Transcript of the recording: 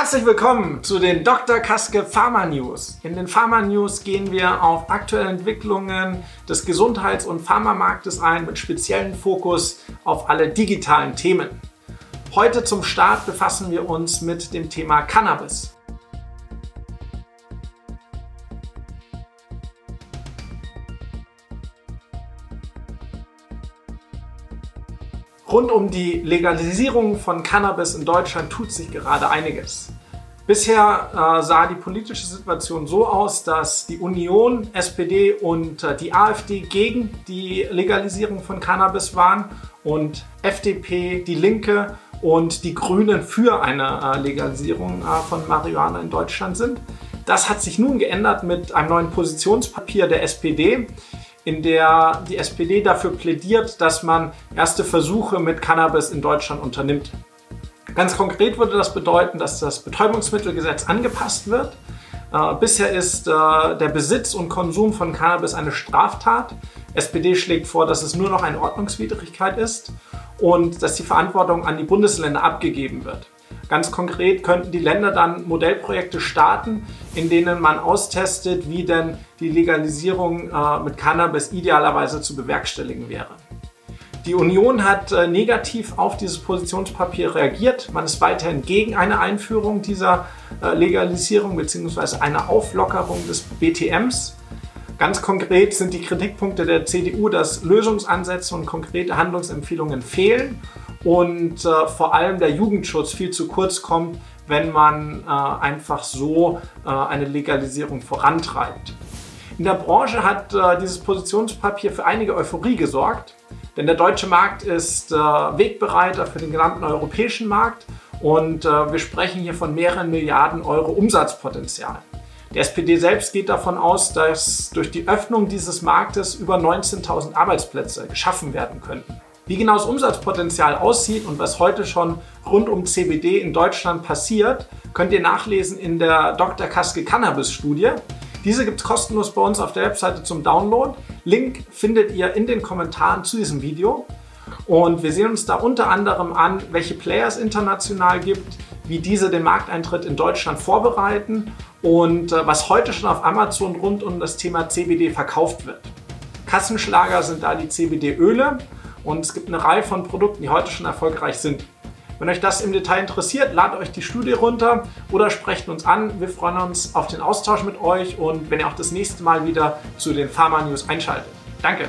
Herzlich willkommen zu den Dr. Kaske Pharma News. In den Pharma News gehen wir auf aktuelle Entwicklungen des Gesundheits- und Pharmamarktes ein mit speziellen Fokus auf alle digitalen Themen. Heute zum Start befassen wir uns mit dem Thema Cannabis. Rund um die Legalisierung von Cannabis in Deutschland tut sich gerade einiges. Bisher äh, sah die politische Situation so aus, dass die Union, SPD und äh, die AfD gegen die Legalisierung von Cannabis waren und FDP, die Linke und die Grünen für eine äh, Legalisierung äh, von Marihuana in Deutschland sind. Das hat sich nun geändert mit einem neuen Positionspapier der SPD in der die SPD dafür plädiert, dass man erste Versuche mit Cannabis in Deutschland unternimmt. Ganz konkret würde das bedeuten, dass das Betäubungsmittelgesetz angepasst wird. Äh, bisher ist äh, der Besitz und Konsum von Cannabis eine Straftat. SPD schlägt vor, dass es nur noch eine Ordnungswidrigkeit ist und dass die Verantwortung an die Bundesländer abgegeben wird. Ganz konkret könnten die Länder dann Modellprojekte starten, in denen man austestet, wie denn die Legalisierung äh, mit Cannabis idealerweise zu bewerkstelligen wäre. Die Union hat äh, negativ auf dieses Positionspapier reagiert. Man ist weiterhin gegen eine Einführung dieser äh, Legalisierung bzw. eine Auflockerung des BTMs. Ganz konkret sind die Kritikpunkte der CDU, dass Lösungsansätze und konkrete Handlungsempfehlungen fehlen und äh, vor allem der Jugendschutz viel zu kurz kommt, wenn man äh, einfach so äh, eine Legalisierung vorantreibt. In der Branche hat äh, dieses Positionspapier für einige Euphorie gesorgt, denn der deutsche Markt ist äh, Wegbereiter für den gesamten europäischen Markt und äh, wir sprechen hier von mehreren Milliarden Euro Umsatzpotenzial. Die SPD selbst geht davon aus, dass durch die Öffnung dieses Marktes über 19.000 Arbeitsplätze geschaffen werden könnten. Wie genau das Umsatzpotenzial aussieht und was heute schon rund um CBD in Deutschland passiert, könnt ihr nachlesen in der Dr. Kaske Cannabis Studie. Diese gibt es kostenlos bei uns auf der Webseite zum Download. Link findet ihr in den Kommentaren zu diesem Video. Und wir sehen uns da unter anderem an, welche Player es international gibt, wie diese den Markteintritt in Deutschland vorbereiten und äh, was heute schon auf Amazon rund um das Thema CBD verkauft wird. Kassenschlager sind da die CBD-Öle und es gibt eine Reihe von Produkten, die heute schon erfolgreich sind. Wenn euch das im Detail interessiert, ladet euch die Studie runter oder sprecht uns an. Wir freuen uns auf den Austausch mit euch und wenn ihr auch das nächste Mal wieder zu den Pharma News einschaltet. Danke!